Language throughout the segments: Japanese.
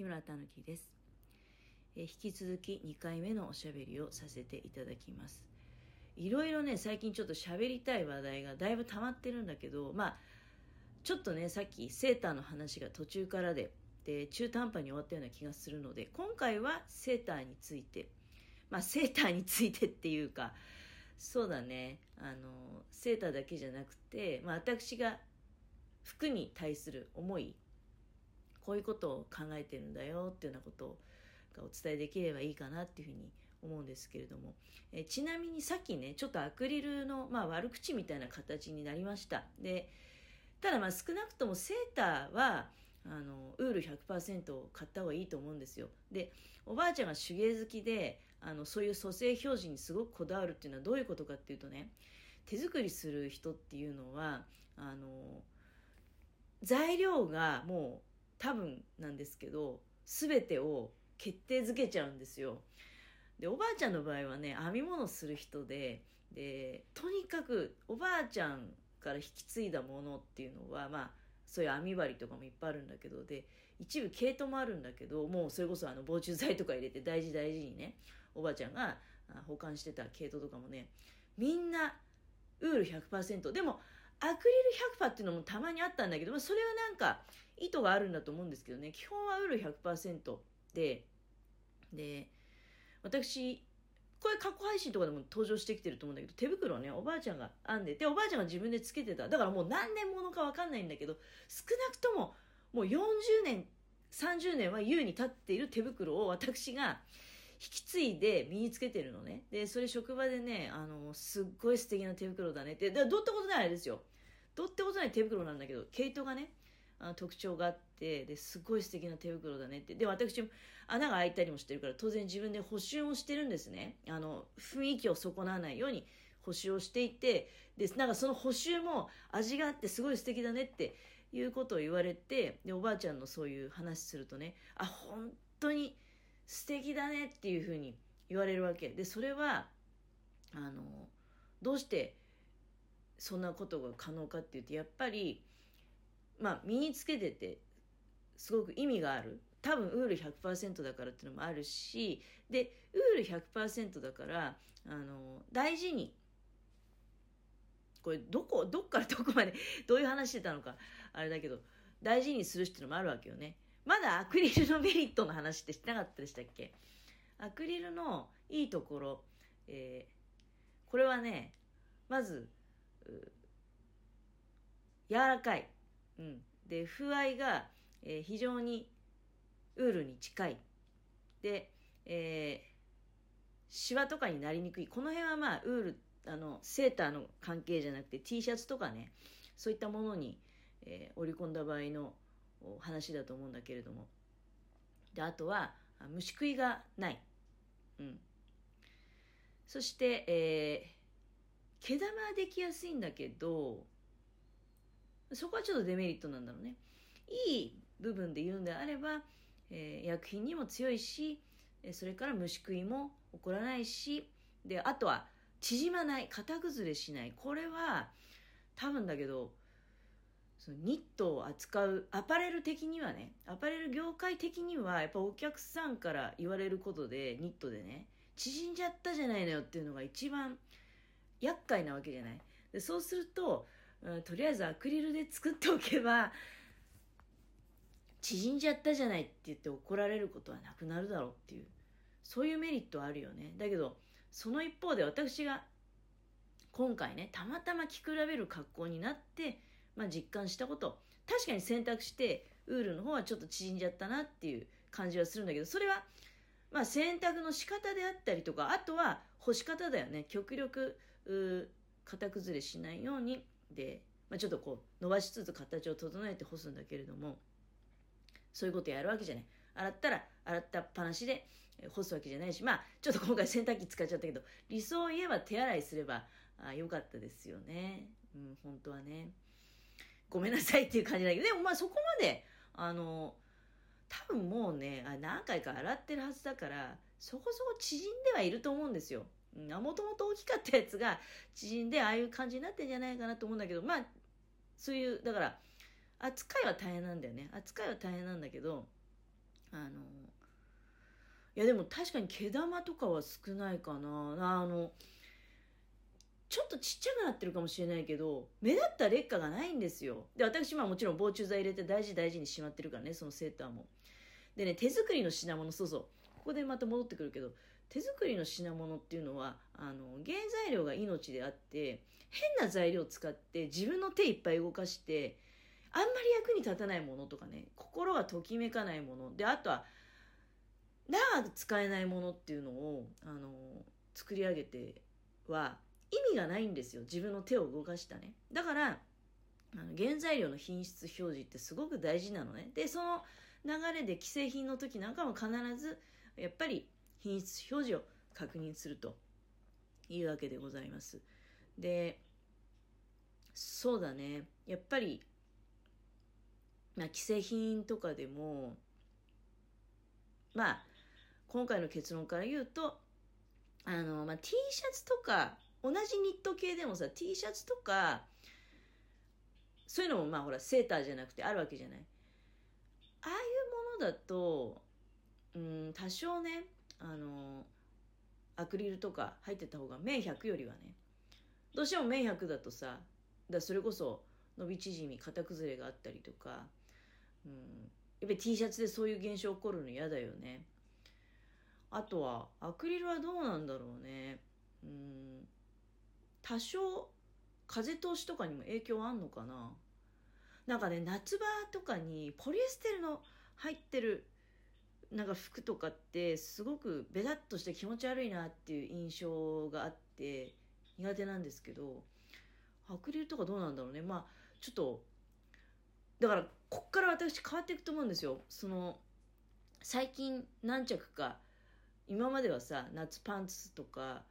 木村たぬきです、えー、引き続き2回目のおしゃべりをさせていただきます。いろいろね最近ちょっと喋りたい話題がだいぶ溜まってるんだけどまあちょっとねさっきセーターの話が途中からでで中途半端に終わったような気がするので今回はセーターについてまあセーターについてっていうかそうだね。あのセーターだけじゃなくて、まあ、私が服に対する思いこういうことを考えてるんだよっていうようなことがお伝えできればいいかなっていうふうに思うんですけれども、えちなみにさっきねちょっとアクリルの、まあ、悪口みたいな形になりました。でただまあ少なくともセーターはあのウール100%を買った方がいいと思うんですよ。でおばあちゃんが手芸好きであのそういう蘇生表示にすごくこだわるっていうのはどういうことかっていうとね手作りする人っていうのはあの材料がもう多分なんですけど全てを決定づけちゃうんですよ。でおばあちゃんの場合はね編み物する人ででとにかくおばあちゃんから引き継いだものっていうのはまあそういう編み針とかもいっぱいあるんだけどで一部毛糸もあるんだけどもうそれこそあの防虫剤とか入れて大事大事にねおばあちゃんが保管してた毛糸とかもねみんなウール100%でもアクリル100%っていうのもたまにあったんだけどまあそれはなんか意図があるんだと思うんですけどね。基本はウール100%でで私これ過去配信とかでも登場してきてると思うんだけど手袋ねおばあちゃんが編んでておばあちゃんが自分でつけてた。だからもう何年ものか分かんないんだけど少なくとももう40年30年は優に立っている手袋を私がき継いで身につけてるのね。で、それ職場でね、あの、すっごい素敵な手袋だねって、だどうってことないですよ。どうってことない手袋なんだけど、毛糸がね、あの特徴があって、ですっごい素敵な手袋だねって。で、私も穴が開いたりもしてるから、当然自分で補修をしてるんですね。あの、雰囲気を損なわないように補修をしていて、で、なんかその補修も味があってすごい素敵だねっていうことを言われて、で、おばあちゃんのそういう話するとね、あ、本当に、素敵だねっていうふうに言われるわけ。でそれはあのどうしてそんなことが可能かっていうとやっぱりまあ身につけててすごく意味がある。多分ウール100%だからっていうのもあるしでウール100%だからあの大事にこれどこどっからどこまでどういう話してたのかあれだけど大事にするっていうのもあるわけよね。まだアクリルのメリットの話ってしてなかったでしたっけ？アクリルのいいところ、えー、これはね、まず、柔らかい。うん。で、風合いが、えー、非常にウールに近い。で、えー、シワとかになりにくい。この辺はまあ、ウール、あの、セーターの関係じゃなくて T シャツとかね、そういったものに、えー、織り込んだ場合の話だと思うんだけれども。であとは虫食いがない、うん、そして、えー、毛玉はできやすいんだけどそこはちょっとデメリットなんだろうね。いい部分で言うんであれば、えー、薬品にも強いしそれから虫食いも起こらないしであとは縮まない型崩れしない。これは多分だけどそのニットを扱うアパレル的にはねアパレル業界的にはやっぱお客さんから言われることでニットでね縮んじゃったじゃないのよっていうのが一番厄介なわけじゃない。でそうすると、うん、とりあえずアクリルで作っておけば縮んじゃったじゃないって言って怒られることはなくなるだろうっていうそういうメリットはあるよね。だけどその一方で私が今回ねたまたま着比べる格好になってまあ、実感したこと。確かに選択してウールの方はちょっと縮んじゃったなっていう感じはするんだけどそれはまあ選択の仕方であったりとかあとは干し方だよね。極力型崩れしないようにで、まあ、ちょっとこう伸ばしつつ形を整えて干すんだけれどもそういうことやるわけじゃない。洗ったら洗ったっぱなしで干すわけじゃないしまあちょっと今回洗濯機使っちゃったけど理想を言えば手洗いすればあよかったですよね。うん本当はね。ごめんなさいっていう感じだけど、でもまあそこまで、あの、多分もうね、何回か洗ってるはずだから、そこそこ縮んではいると思うんですよ。もともと大きかったやつが縮んで、ああいう感じになってんじゃないかなと思うんだけど、まあ、そういう、だから、扱いは大変なんだよね。扱いは大変なんだけど、あのいやでも確かに毛玉とかは少ないかなあのちょっとちっちゃくなってるかもしれないけど目立った劣化がないんですよ。で私はもちろん防虫剤入れて大事大事にしまってるからねそのセーターも。でね手作りの品物そうそう。ここでまた戻ってくるけど手作りの品物っていうのはあの原材料が命であって変な材料を使って自分の手いっぱい動かしてあんまり役に立たないものとかね心がときめかないもの。であとは長く使えないものっていうのをあの作り上げては意味がないんですよ。自分の手を動かしたね。だからあの原材料の品質表示ってすごく大事なのね。でその流れで既製品の時なんかも必ずやっぱり品質表示を確認すると。いうわけでございます。でそうだね。やっぱり、まあ、既製品とかでもまあ今回の結論から言うとあの、まあ、T シャツとか同じニット系でもさ T シャツとかそういうのもまあほらセーターじゃなくてあるわけじゃない。ああいうものだとうん多少ねあのアクリルとか入ってた方が綿100よりはねどうしても綿100だとさだそれこそ伸び縮み型崩れがあったりとか、うん、やっぱり T シャツでそういう現象起こるの嫌だよね。あとはアクリルはどうなんだろうね。うん多少風通しとかにも影響あんのかな？なんかね夏場とかにポリエステルの入ってるなんか服とかってすごくベタっとして気持ち悪いなっていう印象があって苦手なんですけどアクリルとかどうなんだろうね。まあちょっとだからこっから私変わっていくと思うんですよ。その最近何着か今まではさ夏パンツとか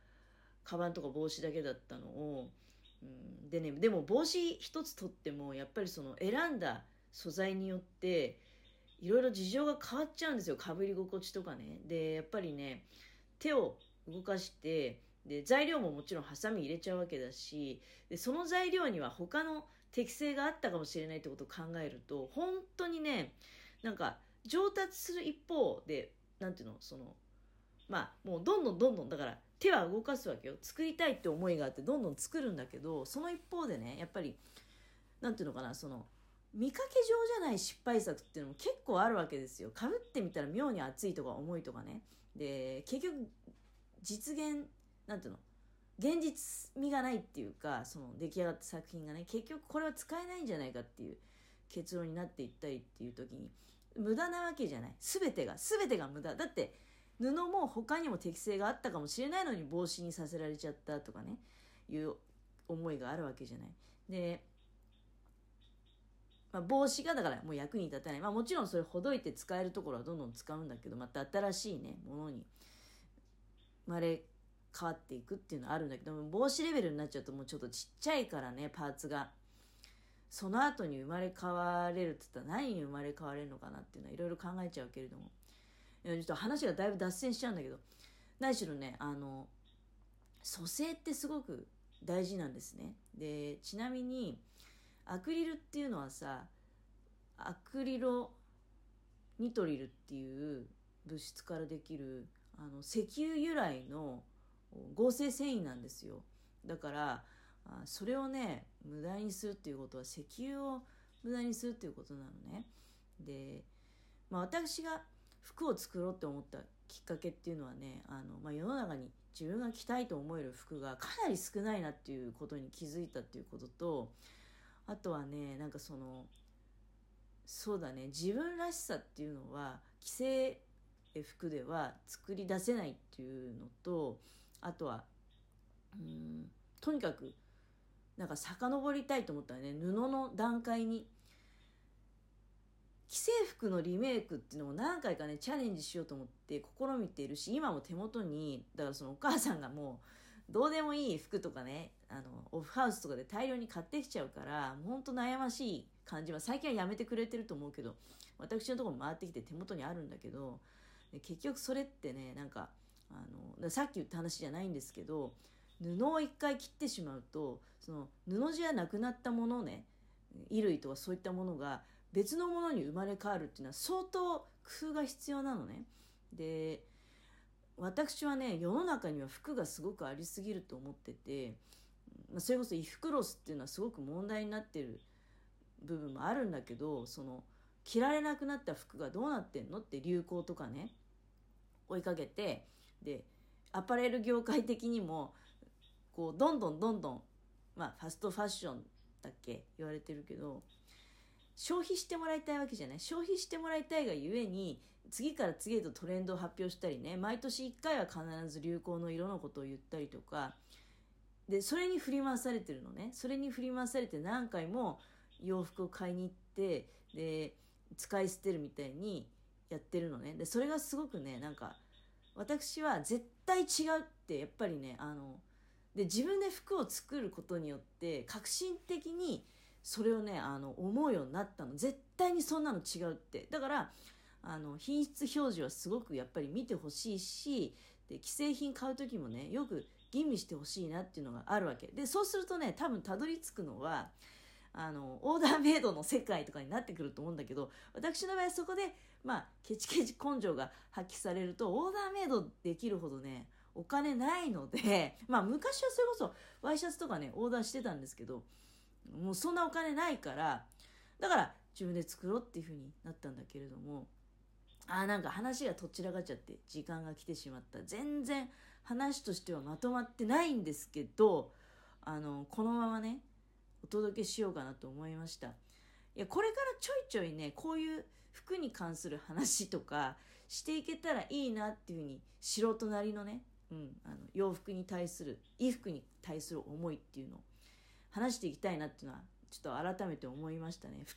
カバンとか帽子だけだったのを、うん、でねでも帽子一つ取ってもやっぱりその選んだ素材によっていろいろ事情が変わっちゃうんですよ。かぶり心地とかね。でやっぱりね手を動かしてで材料ももちろんハサミ入れちゃうわけだしでその材料には他の適性があったかもしれないってことを考えると本当にねなんか上達する一方で何ていうのそのまあもうどんどんどんどんだから手は動かすわけよ。作りたいって思いがあってどんどん作るんだけどその一方でねやっぱり何ていうのかなその見かけ上じゃない失敗作っていうのも結構あるわけですよ。かぶってみたら妙に熱いとか重いとかね。で結局実現なんていうの現実味がないっていうかその出来上がった作品がね結局これは使えないんじゃないかっていう結論になっていったりっていう時に無駄なわけじゃない。全てが全てが無駄。だって布も他にも適性があったかもしれないのに帽子にさせられちゃったとかねいう思いがあるわけじゃない。で、まあ、帽子がだからもう役に立たない。まあもちろんそれほどいて使えるところはどんどん使うんだけど、また新しいね、ものに生まれ変わっていくっていうのはあるんだけど、帽子レベルになっちゃうともうちょっとちっちゃいからね、パーツが。その後に生まれ変われるって言ったら何に生まれ変われるのかなっていうのはいろいろ考えちゃうけれども。ちょっと話がだいぶ脱線しちゃうんだけど。何しろねあの蘇生ってすごく大事なんですね。でちなみにアクリルっていうのはさアクリロニトリルっていう物質からできるあの石油由来の合成繊維なんですよ。だからそれをね無駄にするっていうことは石油を無駄にするっていうことなのね。で、まあ、私が服を作ろうって思ったきっかけっていうのはねあの、まあ、世の中に自分が着たいと思える服がかなり少ないなっていうことに気づいたっていうこととあとはねなんかそのそうだね自分らしさっていうのは既製服では作り出せないっていうのとあとはうんとにかくなんか遡りたいと思ったらね布の段階に既製服のリメイクっていうのも何回かねチャレンジしようと思って試みているし今も手元にだからそのお母さんがもうどうでもいい服とかねあのオフハウスとかで大量に買ってきちゃうからほんと悩ましい感じは最近はやめてくれてると思うけど私のところ回ってきて手元にあるんだけど結局それってねなんかあのさっき言った話じゃないんですけど布を一回切ってしまうとその布地はなくなったものね衣類とかそういったものが別のものに生まれ変わるっていうのは相当工夫が必要なのね。で私はね世の中には服がすごくありすぎると思ってて、まあ、それこそ衣服ロスっていうのはすごく問題になってる部分もあるんだけどその着られなくなった服がどうなってんのって流行とかね追いかけてでアパレル業界的にもこうどんどんどんどんまあファストファッションだっけ言われてるけど消費してもらいたいわけじゃない。消費してもらいたいがゆえに次から次へとトレンドを発表したりね毎年1回は必ず流行の色のことを言ったりとかでそれに振り回されてるのね。それに振り回されて何回も洋服を買いに行ってで使い捨てるみたいにやってるのね。でそれがすごくねなんか私は絶対違うってやっぱりねあので自分で服を作ることによって革新的にそれをねあの思うようになったの。絶対にそんなの違うって。だからあの品質表示はすごくやっぱり見てほしいしで既製品買う時もねよく吟味してほしいなっていうのがあるわけ。でそうするとね多分たどり着くのはあのオーダーメイドの世界とかになってくると思うんだけど私の場合そこでまあケチケチ根性が発揮されるとオーダーメイドできるほどねお金ないのでまあ昔はそれこそワイシャツとかねオーダーしてたんですけどもうそんなお金ないからだから自分で作ろうっていう風になったんだけれどもあーなんか話がとっちらかっちゃって時間が来てしまった。全然話としてはまとまってないんですけどあのこのままねお届けしようかなと思いました。いやこれからちょいちょいねこういう服に関する話とかしていけたらいいなっていうふうに素人なりのね、うん、あの洋服に対する衣服に対する思いっていうのを話していきたいなっていうのはちょっと改めて思いましたね。